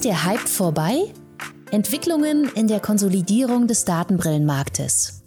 Ist der Hype vorbei? Entwicklungen in der Konsolidierung des Datenbrillenmarktes.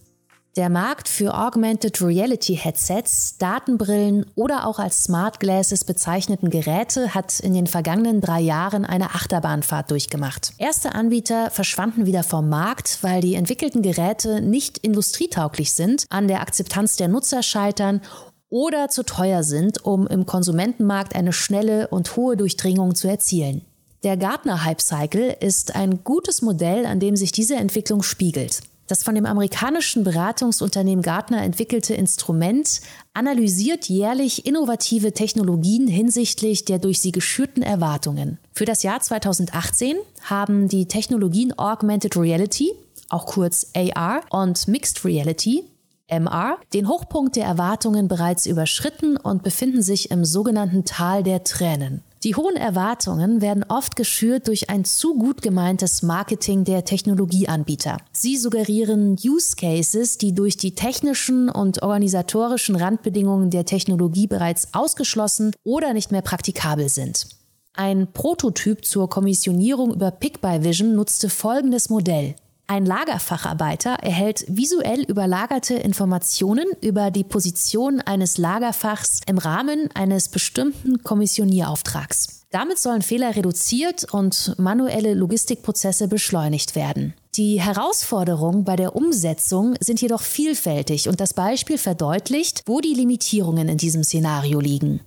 Der Markt für Augmented Reality Headsets, Datenbrillen oder auch als Smart Glasses bezeichneten Geräte hat in den vergangenen drei Jahren eine Achterbahnfahrt durchgemacht. Erste Anbieter verschwanden wieder vom Markt, weil die entwickelten Geräte nicht industrietauglich sind, an der Akzeptanz der Nutzer scheitern oder zu teuer sind, um im Konsumentenmarkt eine schnelle und hohe Durchdringung zu erzielen. Der Gartner Hype Cycle ist ein gutes Modell, an dem sich diese Entwicklung spiegelt. Das von dem amerikanischen Beratungsunternehmen Gartner entwickelte Instrument analysiert jährlich innovative Technologien hinsichtlich der durch sie geschürten Erwartungen. Für das Jahr 2018 haben die Technologien Augmented Reality, auch kurz AR, und Mixed Reality, MR, den Hochpunkt der Erwartungen bereits überschritten und befinden sich im sogenannten Tal der Tränen. Die hohen Erwartungen werden oft geschürt durch ein zu gut gemeintes Marketing der Technologieanbieter. Sie suggerieren Use Cases, die durch die technischen und organisatorischen Randbedingungen der Technologie bereits ausgeschlossen oder nicht mehr praktikabel sind. Ein Prototyp zur Kommissionierung über Pick by Vision nutzte folgendes Modell. Ein Lagerfacharbeiter erhält visuell überlagerte Informationen über die Position eines Lagerfachs im Rahmen eines bestimmten Kommissionierauftrags. Damit sollen Fehler reduziert und manuelle Logistikprozesse beschleunigt werden. Die Herausforderungen bei der Umsetzung sind jedoch vielfältig und das Beispiel verdeutlicht, wo die Limitierungen in diesem Szenario liegen.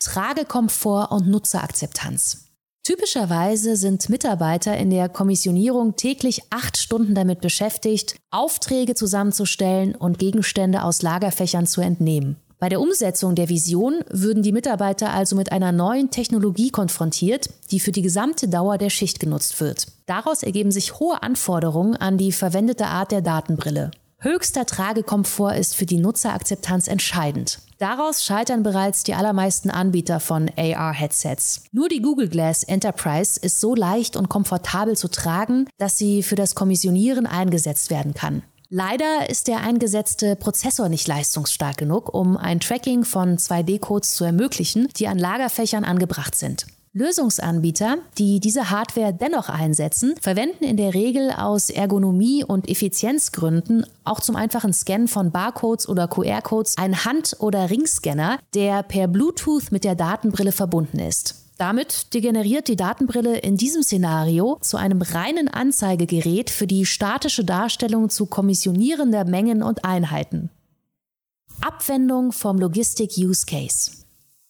Tragekomfort und Nutzerakzeptanz. Typischerweise sind Mitarbeiter in der Kommissionierung täglich acht Stunden damit beschäftigt, Aufträge zusammenzustellen und Gegenstände aus Lagerfächern zu entnehmen. Bei der Umsetzung der Vision würden die Mitarbeiter also mit einer neuen Technologie konfrontiert, die für die gesamte Dauer der Schicht genutzt wird. Daraus ergeben sich hohe Anforderungen an die verwendete Art der Datenbrille. Höchster Tragekomfort ist für die Nutzerakzeptanz entscheidend. Daraus scheitern bereits die allermeisten Anbieter von AR-Headsets. Nur die Google Glass Enterprise ist so leicht und komfortabel zu tragen, dass sie für das Kommissionieren eingesetzt werden kann. Leider ist der eingesetzte Prozessor nicht leistungsstark genug, um ein Tracking von 2D-Codes zu ermöglichen, die an Lagerfächern angebracht sind. Lösungsanbieter, die diese Hardware dennoch einsetzen, verwenden in der Regel aus Ergonomie- und Effizienzgründen auch zum einfachen Scannen von Barcodes oder QR-Codes einen Hand- oder Ringscanner, der per Bluetooth mit der Datenbrille verbunden ist. Damit degeneriert die Datenbrille in diesem Szenario zu einem reinen Anzeigegerät für die statische Darstellung zu kommissionierender Mengen und Einheiten. Abwendung vom Logistik Use Case.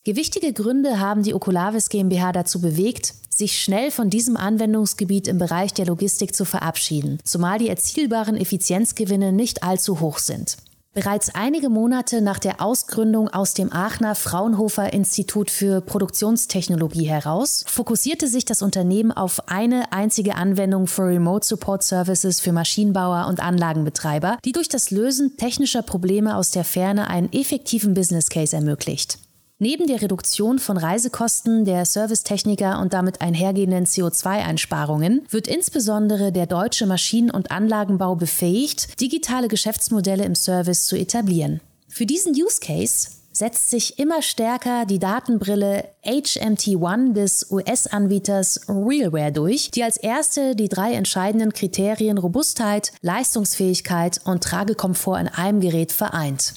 Gewichtige Gründe haben die Okulavis GmbH dazu bewegt, sich schnell von diesem Anwendungsgebiet im Bereich der Logistik zu verabschieden, zumal die erzielbaren Effizienzgewinne nicht allzu hoch sind. Bereits einige Monate nach der Ausgründung aus dem Aachener Fraunhofer Institut für Produktionstechnologie heraus, fokussierte sich das Unternehmen auf eine einzige Anwendung für Remote Support Services für Maschinenbauer und Anlagenbetreiber, die durch das Lösen technischer Probleme aus der Ferne einen effektiven Business Case ermöglicht. Neben der Reduktion von Reisekosten der Servicetechniker und damit einhergehenden CO2-Einsparungen wird insbesondere der deutsche Maschinen- und Anlagenbau befähigt, digitale Geschäftsmodelle im Service zu etablieren. Für diesen Use Case setzt sich immer stärker die Datenbrille HMT1 des US-Anbieters Realware durch, die als erste die drei entscheidenden Kriterien Robustheit, Leistungsfähigkeit und Tragekomfort in einem Gerät vereint.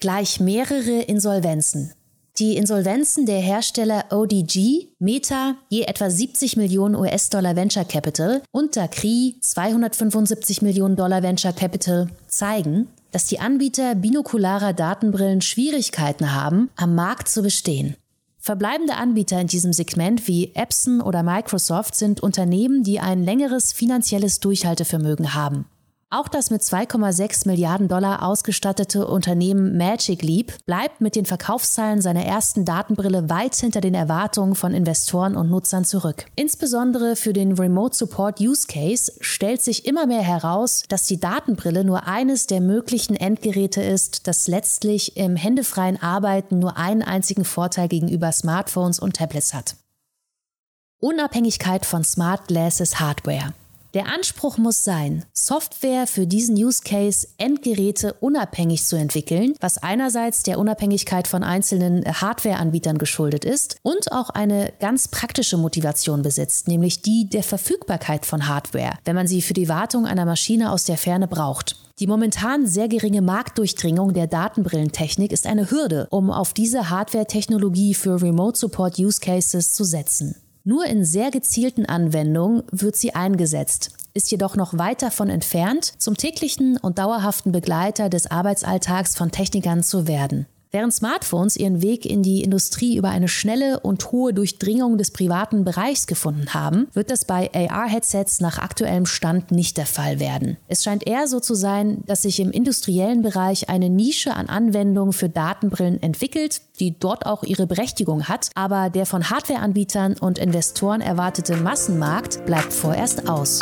Gleich mehrere Insolvenzen. Die Insolvenzen der Hersteller ODG, Meta je etwa 70 Millionen US-Dollar Venture Capital und Dacry 275 Millionen Dollar Venture Capital zeigen, dass die Anbieter binokularer Datenbrillen Schwierigkeiten haben, am Markt zu bestehen. Verbleibende Anbieter in diesem Segment wie Epson oder Microsoft sind Unternehmen, die ein längeres finanzielles Durchhaltevermögen haben. Auch das mit 2,6 Milliarden Dollar ausgestattete Unternehmen Magic Leap bleibt mit den Verkaufszahlen seiner ersten Datenbrille weit hinter den Erwartungen von Investoren und Nutzern zurück. Insbesondere für den Remote Support Use Case stellt sich immer mehr heraus, dass die Datenbrille nur eines der möglichen Endgeräte ist, das letztlich im händefreien Arbeiten nur einen einzigen Vorteil gegenüber Smartphones und Tablets hat. Unabhängigkeit von Smart Glasses Hardware. Der Anspruch muss sein, Software für diesen Use Case Endgeräte unabhängig zu entwickeln, was einerseits der Unabhängigkeit von einzelnen Hardware-Anbietern geschuldet ist und auch eine ganz praktische Motivation besitzt, nämlich die der Verfügbarkeit von Hardware, wenn man sie für die Wartung einer Maschine aus der Ferne braucht. Die momentan sehr geringe Marktdurchdringung der Datenbrillentechnik ist eine Hürde, um auf diese Hardware-Technologie für Remote Support Use Cases zu setzen. Nur in sehr gezielten Anwendungen wird sie eingesetzt, ist jedoch noch weit davon entfernt, zum täglichen und dauerhaften Begleiter des Arbeitsalltags von Technikern zu werden. Während Smartphones ihren Weg in die Industrie über eine schnelle und hohe Durchdringung des privaten Bereichs gefunden haben, wird das bei AR-Headsets nach aktuellem Stand nicht der Fall werden. Es scheint eher so zu sein, dass sich im industriellen Bereich eine Nische an Anwendungen für Datenbrillen entwickelt, die dort auch ihre Berechtigung hat, aber der von Hardwareanbietern und Investoren erwartete Massenmarkt bleibt vorerst aus.